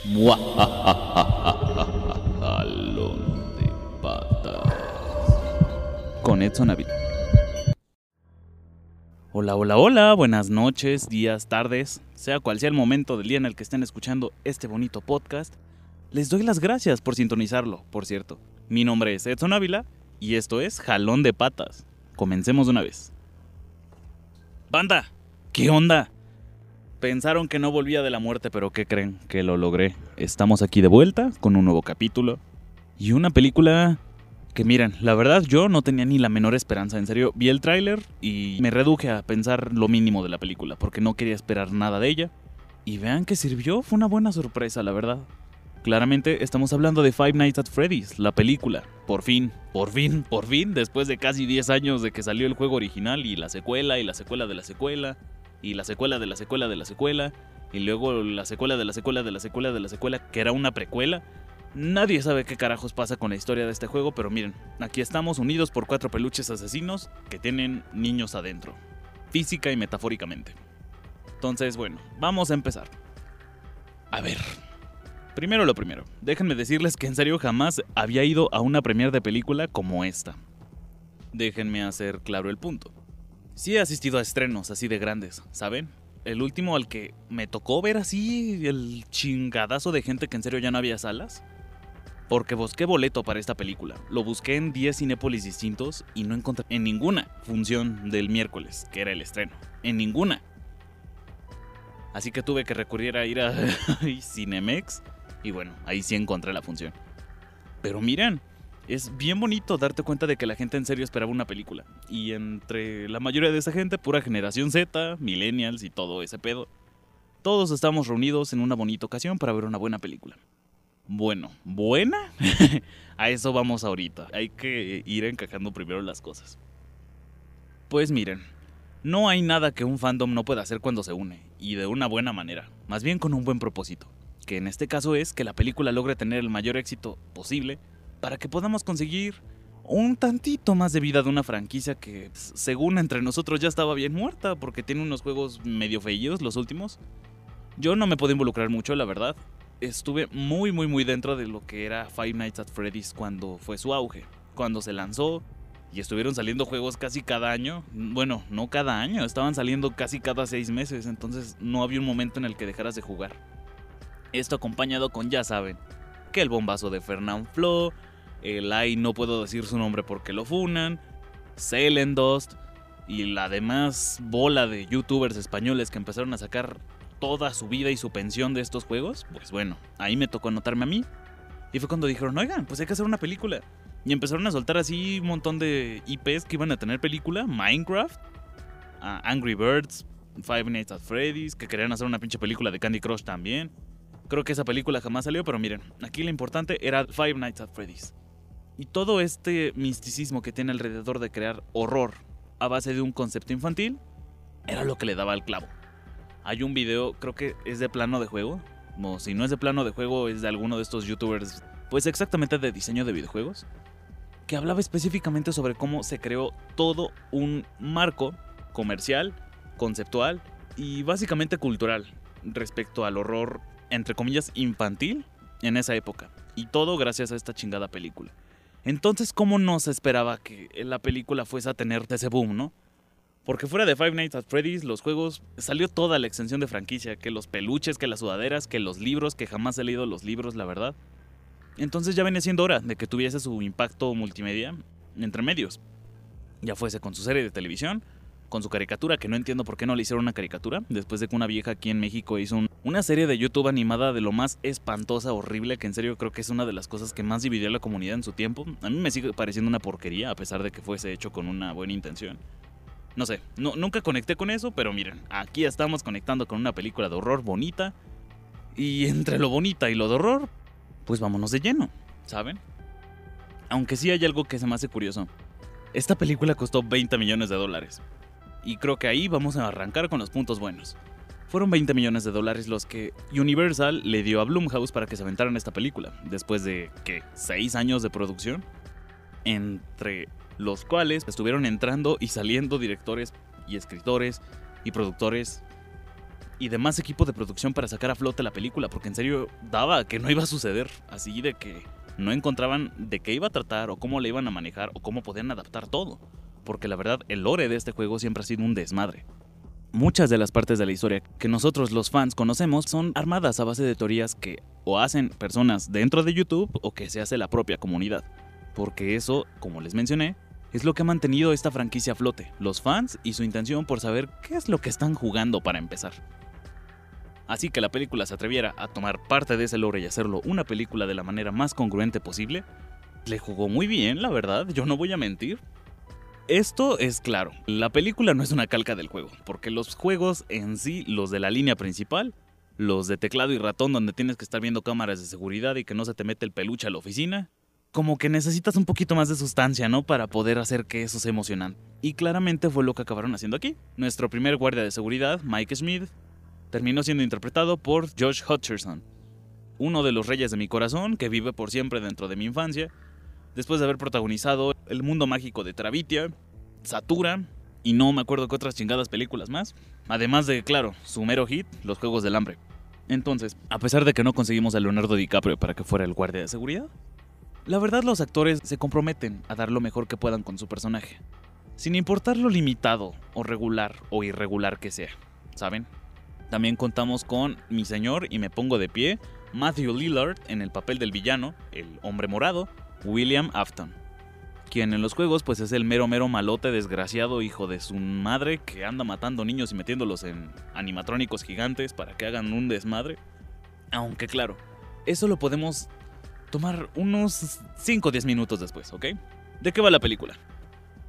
Jalón de patas. Con Edson Ávila. Hola, hola, hola, buenas noches, días, tardes, sea cual sea el momento del día en el que estén escuchando este bonito podcast. Les doy las gracias por sintonizarlo, por cierto. Mi nombre es Edson Ávila y esto es Jalón de Patas. Comencemos de una vez. Banda, ¿qué onda? Pensaron que no volvía de la muerte, pero ¿qué creen? Que lo logré. Estamos aquí de vuelta con un nuevo capítulo y una película que miren, la verdad yo no tenía ni la menor esperanza, en serio, vi el tráiler y me reduje a pensar lo mínimo de la película, porque no quería esperar nada de ella. Y vean que sirvió, fue una buena sorpresa, la verdad. Claramente estamos hablando de Five Nights at Freddy's, la película. Por fin, por fin, por fin, después de casi 10 años de que salió el juego original y la secuela y la secuela de la secuela y la secuela de la secuela de la secuela y luego la secuela de la secuela de la secuela de la secuela que era una precuela. Nadie sabe qué carajos pasa con la historia de este juego, pero miren, aquí estamos unidos por cuatro peluches asesinos que tienen niños adentro, física y metafóricamente. Entonces, bueno, vamos a empezar. A ver, Primero lo primero, déjenme decirles que en serio jamás había ido a una premiere de película como esta. Déjenme hacer claro el punto. Sí he asistido a estrenos así de grandes, ¿saben? El último al que me tocó ver así el chingadazo de gente que en serio ya no había salas. Porque busqué boleto para esta película. Lo busqué en 10 cinépolis distintos y no encontré en ninguna función del miércoles, que era el estreno. En ninguna. Así que tuve que recurrir a ir a Cinemex y bueno, ahí sí encontré la función. Pero miren, es bien bonito darte cuenta de que la gente en serio esperaba una película. Y entre la mayoría de esa gente, pura generación Z, millennials y todo ese pedo, todos estamos reunidos en una bonita ocasión para ver una buena película. Bueno, ¿buena? a eso vamos ahorita. Hay que ir encajando primero las cosas. Pues miren, no hay nada que un fandom no pueda hacer cuando se une, y de una buena manera, más bien con un buen propósito que en este caso es que la película logre tener el mayor éxito posible para que podamos conseguir un tantito más de vida de una franquicia que, según entre nosotros, ya estaba bien muerta porque tiene unos juegos medio feillos los últimos. Yo no me puedo involucrar mucho, la verdad. Estuve muy, muy, muy dentro de lo que era Five Nights at Freddy's cuando fue su auge, cuando se lanzó y estuvieron saliendo juegos casi cada año. Bueno, no cada año, estaban saliendo casi cada seis meses, entonces no había un momento en el que dejaras de jugar. Esto acompañado con, ya saben, que el bombazo de Fernand Flo, el AI no puedo decir su nombre porque lo funan, Dust y la demás bola de youtubers españoles que empezaron a sacar toda su vida y su pensión de estos juegos, pues bueno, ahí me tocó anotarme a mí. Y fue cuando dijeron, oigan, pues hay que hacer una película. Y empezaron a soltar así un montón de IPs que iban a tener película. Minecraft, Angry Birds, Five Nights at Freddy's, que querían hacer una pinche película de Candy Crush también. Creo que esa película jamás salió, pero miren, aquí lo importante era Five Nights at Freddy's. Y todo este misticismo que tiene alrededor de crear horror a base de un concepto infantil era lo que le daba al clavo. Hay un video, creo que es de plano de juego, o si no es de plano de juego, es de alguno de estos youtubers, pues exactamente de diseño de videojuegos, que hablaba específicamente sobre cómo se creó todo un marco comercial, conceptual y básicamente cultural respecto al horror entre comillas, infantil en esa época. Y todo gracias a esta chingada película. Entonces, ¿cómo no se esperaba que la película fuese a tener ese boom, no? Porque fuera de Five Nights at Freddy's, los juegos salió toda la extensión de franquicia, que los peluches, que las sudaderas, que los libros, que jamás he leído los libros, la verdad. Entonces ya venía siendo hora de que tuviese su impacto multimedia entre medios. Ya fuese con su serie de televisión, con su caricatura, que no entiendo por qué no le hicieron una caricatura, después de que una vieja aquí en México hizo una serie de YouTube animada de lo más espantosa, horrible, que en serio creo que es una de las cosas que más dividió a la comunidad en su tiempo. A mí me sigue pareciendo una porquería, a pesar de que fuese hecho con una buena intención. No sé, nunca conecté con eso, pero miren, aquí estamos conectando con una película de horror bonita. Y entre lo bonita y lo de horror, pues vámonos de lleno, ¿saben? Aunque sí hay algo que se me hace curioso. Esta película costó 20 millones de dólares. Y creo que ahí vamos a arrancar con los puntos buenos. Fueron 20 millones de dólares los que Universal le dio a Blumhouse para que se aventaran esta película, después de, ¿qué? ¿6 años de producción? Entre los cuales estuvieron entrando y saliendo directores y escritores y productores y demás equipo de producción para sacar a flote la película, porque en serio daba que no iba a suceder, así de que no encontraban de qué iba a tratar o cómo le iban a manejar o cómo podían adaptar todo, porque la verdad el lore de este juego siempre ha sido un desmadre. Muchas de las partes de la historia que nosotros los fans conocemos son armadas a base de teorías que o hacen personas dentro de YouTube o que se hace la propia comunidad. Porque eso, como les mencioné, es lo que ha mantenido esta franquicia a flote, los fans y su intención por saber qué es lo que están jugando para empezar. Así que la película se atreviera a tomar parte de ese lore y hacerlo una película de la manera más congruente posible, le jugó muy bien, la verdad, yo no voy a mentir. Esto es claro, la película no es una calca del juego, porque los juegos en sí, los de la línea principal, los de teclado y ratón donde tienes que estar viendo cámaras de seguridad y que no se te mete el peluche a la oficina, como que necesitas un poquito más de sustancia, ¿no? Para poder hacer que eso sea emocionante. Y claramente fue lo que acabaron haciendo aquí. Nuestro primer guardia de seguridad, Mike Smith, terminó siendo interpretado por Josh Hutcherson, uno de los reyes de mi corazón que vive por siempre dentro de mi infancia, después de haber protagonizado El mundo mágico de Travitia, Satura y no me acuerdo qué otras chingadas películas más, además de, claro, su mero hit, Los Juegos del Hambre. Entonces, a pesar de que no conseguimos a Leonardo DiCaprio para que fuera el guardia de seguridad, la verdad los actores se comprometen a dar lo mejor que puedan con su personaje, sin importar lo limitado o regular o irregular que sea, ¿saben? También contamos con mi señor y me pongo de pie, Matthew Lillard en el papel del villano, el hombre morado, William Afton, quien en los juegos pues es el mero mero malote desgraciado hijo de su madre que anda matando niños y metiéndolos en animatrónicos gigantes para que hagan un desmadre. Aunque claro, eso lo podemos tomar unos 5 o 10 minutos después, ¿ok? ¿De qué va la película?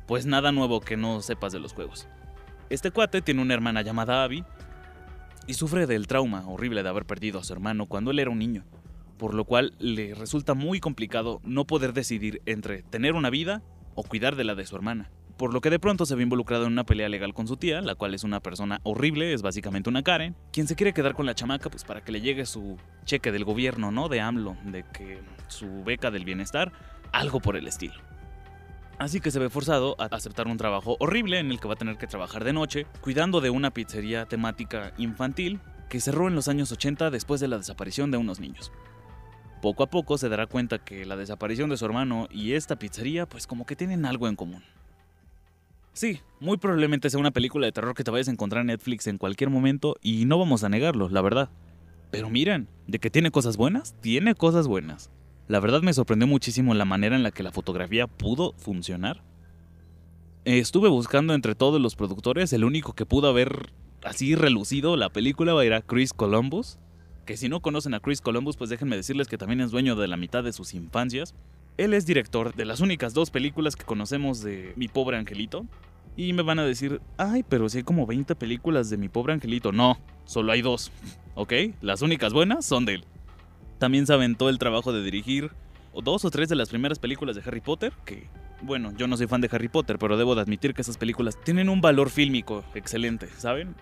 Pues nada nuevo que no sepas de los juegos. Este cuate tiene una hermana llamada Abby y sufre del trauma horrible de haber perdido a su hermano cuando él era un niño, por lo cual le resulta muy complicado no poder decidir entre tener una vida o cuidar de la de su hermana. Por lo que de pronto se ve involucrado en una pelea legal con su tía, la cual es una persona horrible, es básicamente una Karen, quien se quiere quedar con la chamaca pues para que le llegue su cheque del gobierno, ¿no? De AMLO, de que su beca del bienestar, algo por el estilo. Así que se ve forzado a aceptar un trabajo horrible en el que va a tener que trabajar de noche, cuidando de una pizzería temática infantil que cerró en los años 80 después de la desaparición de unos niños. Poco a poco se dará cuenta que la desaparición de su hermano y esta pizzería pues como que tienen algo en común. Sí, muy probablemente sea una película de terror que te vayas a encontrar en Netflix en cualquier momento y no vamos a negarlo, la verdad. Pero miren, de que tiene cosas buenas, tiene cosas buenas. La verdad me sorprendió muchísimo la manera en la que la fotografía pudo funcionar. Estuve buscando entre todos los productores, el único que pudo haber así relucido la película era Chris Columbus. Que si no conocen a Chris Columbus, pues déjenme decirles que también es dueño de la mitad de sus infancias. Él es director de las únicas dos películas que conocemos de Mi Pobre Angelito. Y me van a decir, ay, pero si hay como 20 películas de Mi Pobre Angelito. No, solo hay dos. ¿Ok? Las únicas buenas son de él. También se aventó el trabajo de dirigir dos o tres de las primeras películas de Harry Potter, que, bueno, yo no soy fan de Harry Potter, pero debo de admitir que esas películas tienen un valor fílmico excelente, ¿saben?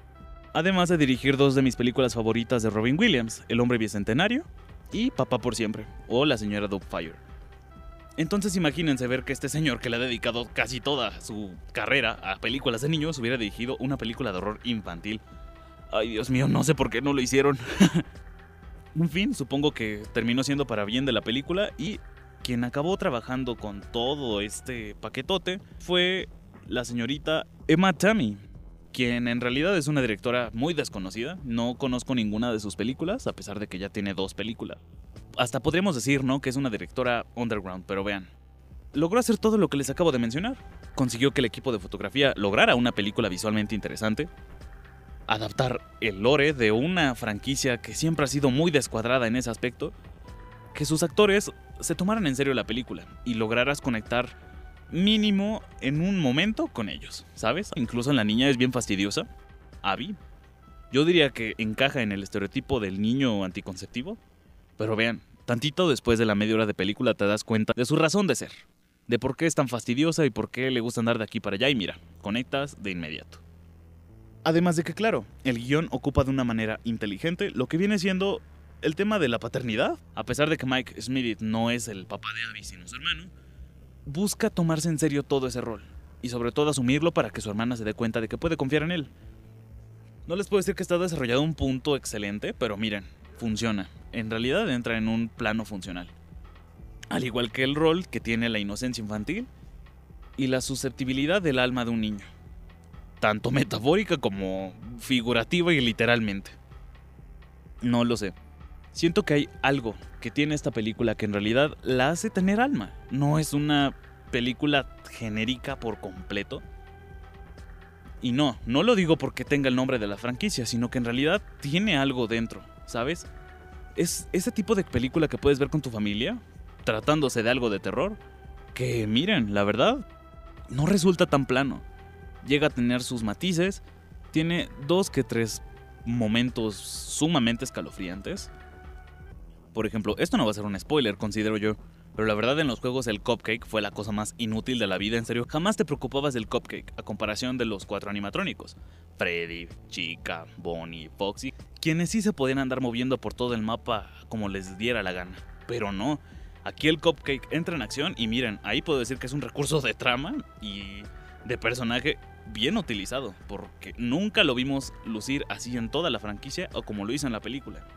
Además de dirigir dos de mis películas favoritas de Robin Williams, El hombre bicentenario y Papá por siempre, o La señora Fire. Entonces imagínense ver que este señor que le ha dedicado casi toda su carrera a películas de niños hubiera dirigido una película de horror infantil. Ay, Dios mío, no sé por qué no lo hicieron. En fin, supongo que terminó siendo para bien de la película y quien acabó trabajando con todo este paquetote fue la señorita Emma Tammy, quien en realidad es una directora muy desconocida. No conozco ninguna de sus películas, a pesar de que ya tiene dos películas. Hasta podríamos decir, ¿no? Que es una directora underground, pero vean. Logró hacer todo lo que les acabo de mencionar. Consiguió que el equipo de fotografía lograra una película visualmente interesante, adaptar el lore de una franquicia que siempre ha sido muy descuadrada en ese aspecto, que sus actores se tomaran en serio la película y lograras conectar mínimo en un momento con ellos, ¿sabes? Incluso la niña es bien fastidiosa, Abby. Yo diría que encaja en el estereotipo del niño anticonceptivo, pero vean, tantito después de la media hora de película te das cuenta de su razón de ser, de por qué es tan fastidiosa y por qué le gusta andar de aquí para allá y mira, conectas de inmediato. Además de que, claro, el guion ocupa de una manera inteligente lo que viene siendo el tema de la paternidad. A pesar de que Mike Smith no es el papá de Abby, sino su hermano, busca tomarse en serio todo ese rol. Y sobre todo asumirlo para que su hermana se dé cuenta de que puede confiar en él. No les puedo decir que está desarrollado un punto excelente, pero miren, funciona. En realidad entra en un plano funcional. Al igual que el rol que tiene la inocencia infantil y la susceptibilidad del alma de un niño. Tanto metafórica como figurativa y literalmente. No lo sé. Siento que hay algo que tiene esta película que en realidad la hace tener alma. No es una película genérica por completo. Y no, no lo digo porque tenga el nombre de la franquicia, sino que en realidad tiene algo dentro, ¿sabes? Es ese tipo de película que puedes ver con tu familia, tratándose de algo de terror, que miren, la verdad, no resulta tan plano. Llega a tener sus matices, tiene dos que tres momentos sumamente escalofriantes. Por ejemplo, esto no va a ser un spoiler, considero yo, pero la verdad en los juegos el cupcake fue la cosa más inútil de la vida, en serio, jamás te preocupabas del cupcake a comparación de los cuatro animatrónicos. Freddy, Chica, Bonnie, Foxy, quienes sí se podían andar moviendo por todo el mapa como les diera la gana. Pero no, aquí el cupcake entra en acción y miren, ahí puedo decir que es un recurso de trama y de personaje bien utilizado, porque nunca lo vimos lucir así en toda la franquicia o como lo hizo en la película.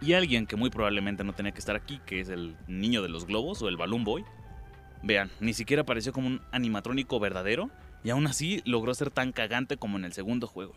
Y alguien que muy probablemente no tenía que estar aquí, que es el niño de los globos o el Balloon Boy. Vean, ni siquiera apareció como un animatrónico verdadero y aún así logró ser tan cagante como en el segundo juego.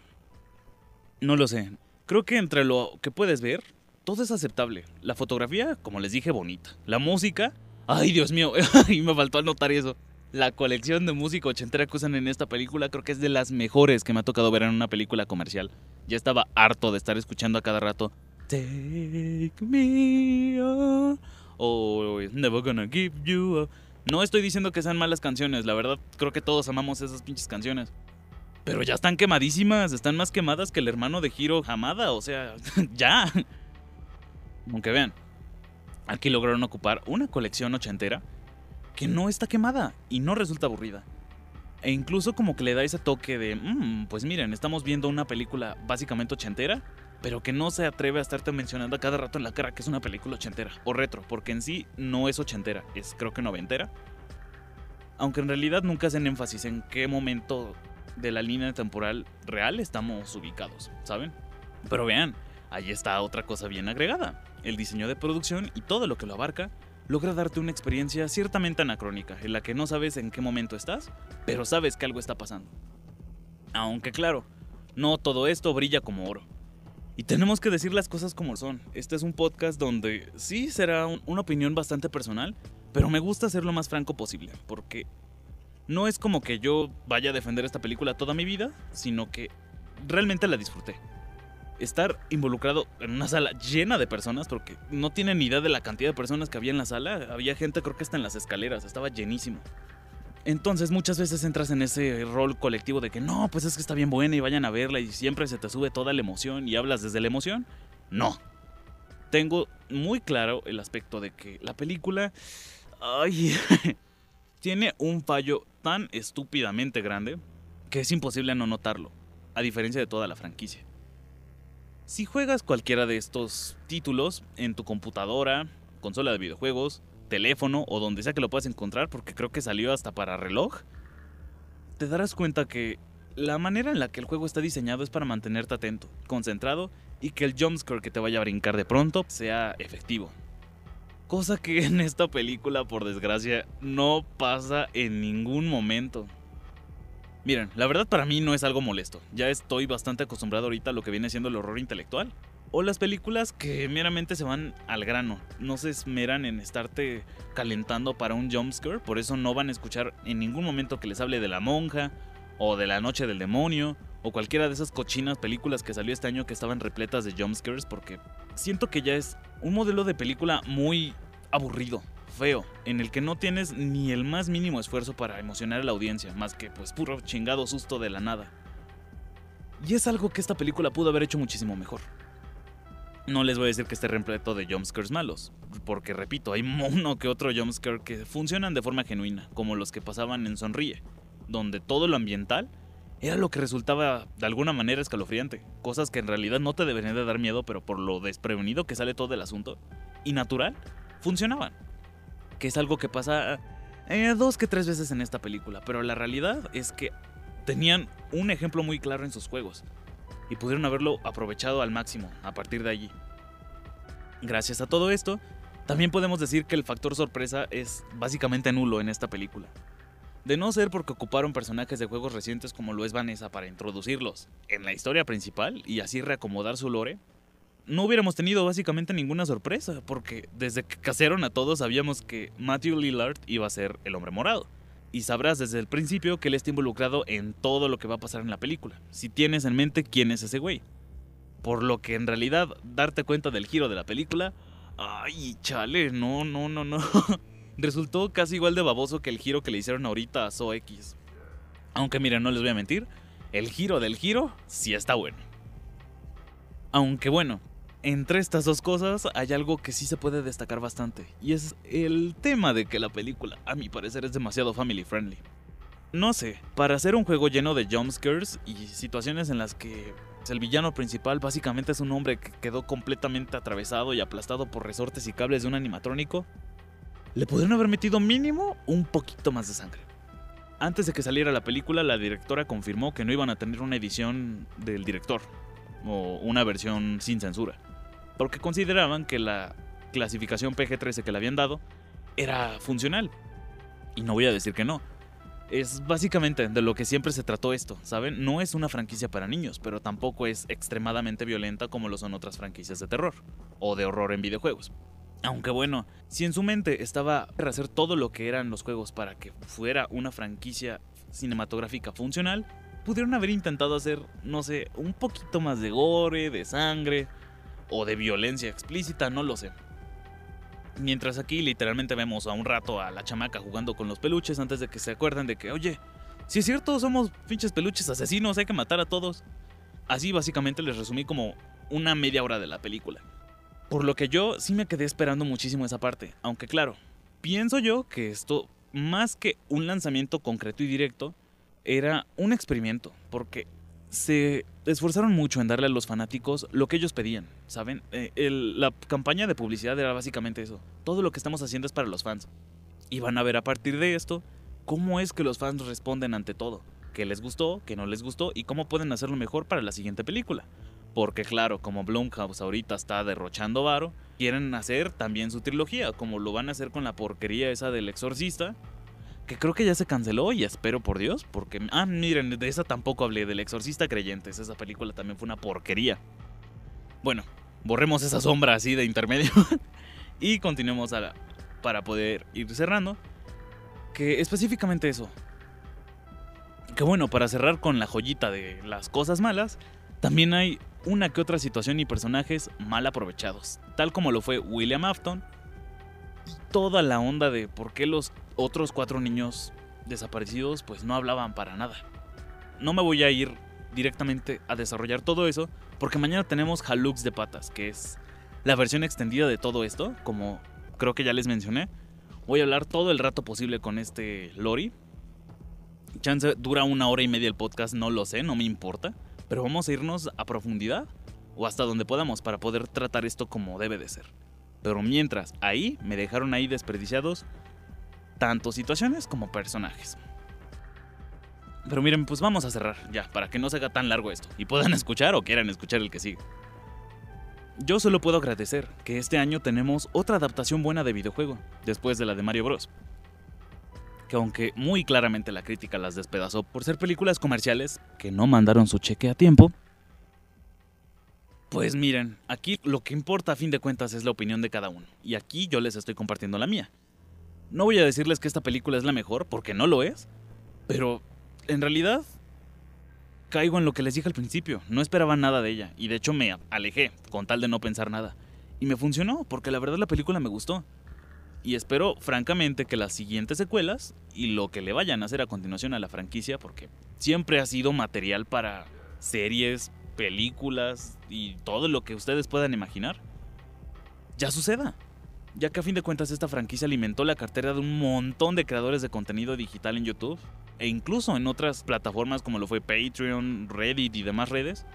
No lo sé, creo que entre lo que puedes ver, todo es aceptable. La fotografía, como les dije, bonita. La música, ay Dios mío, y me faltó anotar eso. La colección de música ochentera que usan en esta película creo que es de las mejores que me ha tocado ver en una película comercial. Ya estaba harto de estar escuchando a cada rato Take me on. O Never Gonna Give You Up. No estoy diciendo que sean malas canciones, la verdad creo que todos amamos esas pinches canciones. Pero ya están quemadísimas, están más quemadas que el hermano de Hiro Hamada, o sea, ya. Aunque vean, aquí lograron ocupar una colección ochentera que no está quemada y no resulta aburrida. E incluso como que le da ese toque de, mmm, pues miren, estamos viendo una película básicamente ochentera, pero que no se atreve a estarte mencionando a cada rato en la cara que es una película ochentera o retro, porque en sí no es ochentera, es creo que noventera. Aunque en realidad nunca hacen énfasis en qué momento de la línea temporal real estamos ubicados, ¿saben? Pero vean, ahí está otra cosa bien agregada. El diseño de producción y todo lo que lo abarca logra darte una experiencia ciertamente anacrónica, en la que no sabes en qué momento estás, pero sabes que algo está pasando. Aunque claro, no todo esto brilla como oro. Y tenemos que decir las cosas como son. Este es un podcast donde sí será una opinión bastante personal, pero me gusta ser lo más franco posible, porque no es como que yo vaya a defender esta película toda mi vida, sino que realmente la disfruté. Estar involucrado en una sala llena de personas, porque no tienen idea de la cantidad de personas que había en la sala, había gente creo que hasta en las escaleras, estaba llenísimo. Entonces muchas veces entras en ese rol colectivo de que no, pues es que está bien buena y vayan a verla y siempre se te sube toda la emoción y hablas desde la emoción. No. Tengo muy claro el aspecto de que la película ay, tiene un fallo tan estúpidamente grande que es imposible no notarlo, a diferencia de toda la franquicia. Si juegas cualquiera de estos títulos en tu computadora, consola de videojuegos, teléfono o donde sea que lo puedas encontrar, porque creo que salió hasta para reloj, te darás cuenta que la manera en la que el juego está diseñado es para mantenerte atento, concentrado y que el jumpscare que te vaya a brincar de pronto sea efectivo. Cosa que en esta película, por desgracia, no pasa en ningún momento. Miren, la verdad para mí no es algo molesto. Ya estoy bastante acostumbrado ahorita a lo que viene siendo el horror intelectual. O las películas que meramente se van al grano, no se esmeran en estarte calentando para un jumpscare, por eso no van a escuchar en ningún momento que les hable de la monja, o de la noche del demonio, o cualquiera de esas cochinas películas que salió este año que estaban repletas de jumpscares, porque siento que ya es un modelo de película muy aburrido, feo, en el que no tienes ni el más mínimo esfuerzo para emocionar a la audiencia, más que pues puro chingado susto de la nada. Y es algo que esta película pudo haber hecho muchísimo mejor. No les voy a decir que esté repleto de jumpscares malos, porque repito, hay uno que otro jumpscare que funcionan de forma genuina, como los que pasaban en Sonríe, donde todo lo ambiental era lo que resultaba de alguna manera escalofriante, cosas que en realidad no te deberían de dar miedo, pero por lo desprevenido que sale todo el asunto, y natural, funcionaban. Que es algo que pasa eh, dos que tres veces en esta película, pero la realidad es que tenían un ejemplo muy claro en sus juegos. y pudieron haberlo aprovechado al máximo a partir de allí. Gracias a todo esto, también podemos decir que el factor sorpresa es básicamente nulo en esta película. De no ser porque ocuparon personajes de juegos recientes como lo es Vanessa para introducirlos en la historia principal y así reacomodar su lore, no hubiéramos tenido básicamente ninguna sorpresa, porque desde que casaron a todos sabíamos que Matthew Lillard iba a ser el hombre morado. Y sabrás desde el principio que él está involucrado en todo lo que va a pasar en la película, si tienes en mente quién es ese güey. Por lo que en realidad darte cuenta del giro de la película, ay, chale, no, no, no, no. Resultó casi igual de baboso que el giro que le hicieron ahorita a So X. Aunque miren, no les voy a mentir, el giro del giro sí está bueno. Aunque bueno, entre estas dos cosas hay algo que sí se puede destacar bastante, y es el tema de que la película, a mi parecer, es demasiado family friendly. No sé, para hacer un juego lleno de jumpscares y situaciones en las que el villano principal básicamente es un hombre que quedó completamente atravesado y aplastado por resortes y cables de un animatrónico, le podrían haber metido mínimo un poquito más de sangre. Antes de que saliera la película, la directora confirmó que no iban a tener una edición del director, o una versión sin censura, porque consideraban que la clasificación PG-13 que le habían dado era funcional. Y no voy a decir que no. Es básicamente de lo que siempre se trató esto, ¿saben? No es una franquicia para niños, pero tampoco es extremadamente violenta como lo son otras franquicias de terror, o de horror en videojuegos. Aunque bueno, si en su mente estaba hacer todo lo que eran los juegos para que fuera una franquicia cinematográfica funcional, pudieron haber intentado hacer, no sé, un poquito más de gore, de sangre o de violencia explícita, no lo sé. Mientras aquí literalmente vemos a un rato a la chamaca jugando con los peluches antes de que se acuerden de que, oye, si es cierto, somos pinches peluches asesinos, hay que matar a todos. Así básicamente les resumí como una media hora de la película. Por lo que yo sí me quedé esperando muchísimo esa parte, aunque claro, pienso yo que esto, más que un lanzamiento concreto y directo, era un experimento, porque se esforzaron mucho en darle a los fanáticos lo que ellos pedían, ¿saben? Eh, la campaña de publicidad era básicamente eso. Todo lo que estamos haciendo es para los fans. Y van a ver a partir de esto cómo es que los fans responden ante todo. ¿Qué les gustó? ¿Qué no les gustó? Y cómo pueden hacerlo mejor para la siguiente película. Porque claro, como Blumhouse ahorita está derrochando varo, quieren hacer también su trilogía, como lo van a hacer con la porquería esa del exorcista, que creo que ya se canceló y espero por Dios, porque... Ah, miren, de esa tampoco hablé, del exorcista creyentes, esa película también fue una porquería. Bueno, borremos esa sombra así de intermedio y continuemos a para poder ir cerrando. Que específicamente eso. Que bueno, para cerrar con la joyita de las cosas malas, también hay una que otra situación y personajes mal aprovechados, tal como lo fue William Afton toda la onda de por qué los otros cuatro niños desaparecidos pues no hablaban para nada. No me voy a ir directamente a desarrollar todo eso porque mañana tenemos Halux de patas, que es la versión extendida de todo esto, como creo que ya les mencioné. Voy a hablar todo el rato posible con este Lori. Chance dura una hora y media el podcast, no lo sé, no me importa pero vamos a irnos a profundidad o hasta donde podamos para poder tratar esto como debe de ser. Pero mientras, ahí me dejaron ahí desperdiciados tanto situaciones como personajes. Pero miren, pues vamos a cerrar ya, para que no se haga tan largo esto y puedan escuchar o quieran escuchar el que sigue. Yo solo puedo agradecer que este año tenemos otra adaptación buena de videojuego, después de la de Mario Bros que aunque muy claramente la crítica las despedazó por ser películas comerciales que no mandaron su cheque a tiempo, pues miren, aquí lo que importa a fin de cuentas es la opinión de cada uno, y aquí yo les estoy compartiendo la mía. No voy a decirles que esta película es la mejor, porque no lo es, pero en realidad caigo en lo que les dije al principio, no esperaba nada de ella, y de hecho me alejé con tal de no pensar nada. Y me funcionó, porque la verdad la película me gustó. Y espero, francamente, que las siguientes secuelas y lo que le vayan a hacer a continuación a la franquicia, porque siempre ha sido material para series, películas y todo lo que ustedes puedan imaginar, ya suceda. Ya que a fin de cuentas esta franquicia alimentó la cartera de un montón de creadores de contenido digital en YouTube e incluso en otras plataformas como lo fue Patreon, Reddit y demás redes,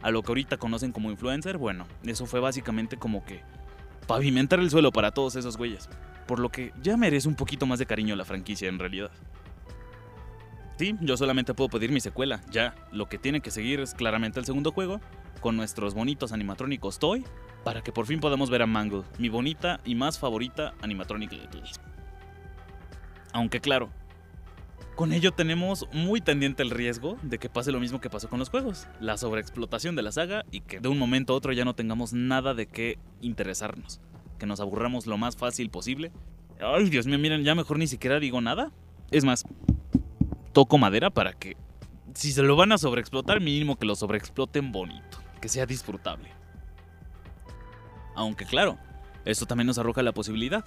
a lo que ahorita conocen como influencer, bueno, eso fue básicamente como que pavimentar el suelo para todos esos güeyes por lo que ya merece un poquito más de cariño la franquicia en realidad. Sí, yo solamente puedo pedir mi secuela, ya. Lo que tiene que seguir es claramente el segundo juego, con nuestros bonitos animatrónicos Toy, para que por fin podamos ver a Mangle, mi bonita y más favorita animatronic. Aunque claro, con ello tenemos muy tendiente el riesgo de que pase lo mismo que pasó con los juegos, la sobreexplotación de la saga y que de un momento a otro ya no tengamos nada de qué interesarnos, que nos aburramos lo más fácil posible. Ay, Dios mío, miren, ya mejor ni siquiera digo nada. Es más, toco madera para que, si se lo van a sobreexplotar, mínimo que lo sobreexploten bonito, que sea disfrutable. Aunque claro, esto también nos arroja la posibilidad.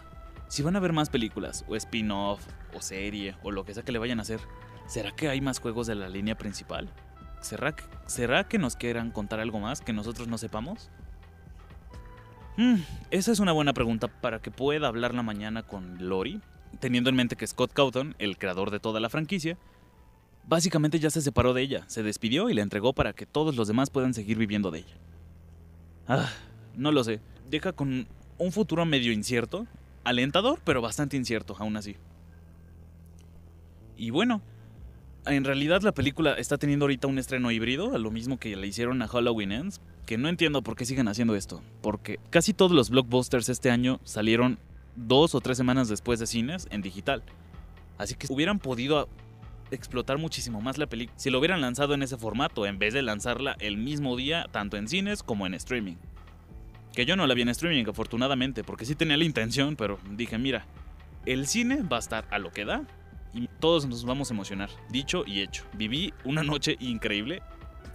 Si van a ver más películas, o spin-off, o serie, o lo que sea que le vayan a hacer, ¿será que hay más juegos de la línea principal? ¿Será que, ¿será que nos quieran contar algo más que nosotros no sepamos? Hmm, esa es una buena pregunta para que pueda hablar la mañana con Lori, teniendo en mente que Scott Cawthon, el creador de toda la franquicia, básicamente ya se separó de ella, se despidió y la entregó para que todos los demás puedan seguir viviendo de ella. Ah, no lo sé. Deja con un futuro medio incierto, alentador, pero bastante incierto aún así. Y bueno, en realidad la película está teniendo ahorita un estreno híbrido, a lo mismo que le hicieron a Halloween Ends, que no entiendo por qué siguen haciendo esto, porque casi todos los blockbusters este año salieron dos o tres semanas después de cines en digital. Así que hubieran podido explotar muchísimo más la película si lo hubieran lanzado en ese formato, en vez de lanzarla el mismo día tanto en cines como en streaming. Que yo no la vi en streaming, afortunadamente, porque sí tenía la intención, pero dije, mira, el cine va a estar a lo que da y todos nos vamos a emocionar. Dicho y hecho. Viví una noche increíble.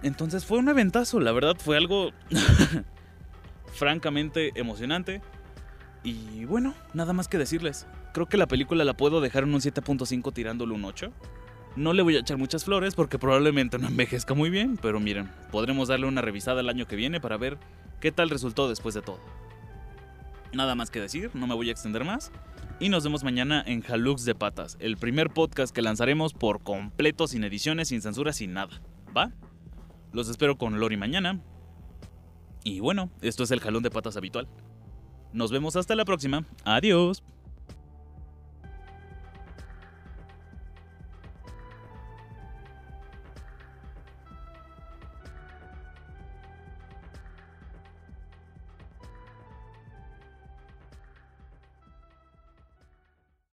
Entonces fue un eventazo, la verdad fue algo francamente emocionante. Y bueno, nada más que decirles. Creo que la película la puedo dejar en un 7.5 tirándole un 8. No le voy a echar muchas flores porque probablemente no envejezca muy bien, pero miren, podremos darle una revisada el año que viene para ver qué tal resultó después de todo. Nada más que decir, no me voy a extender más. Y nos vemos mañana en Jalux de Patas, el primer podcast que lanzaremos por completo, sin ediciones, sin censura, sin nada. ¿Va? Los espero con Lori mañana. Y bueno, esto es el jalón de patas habitual. Nos vemos hasta la próxima. Adiós.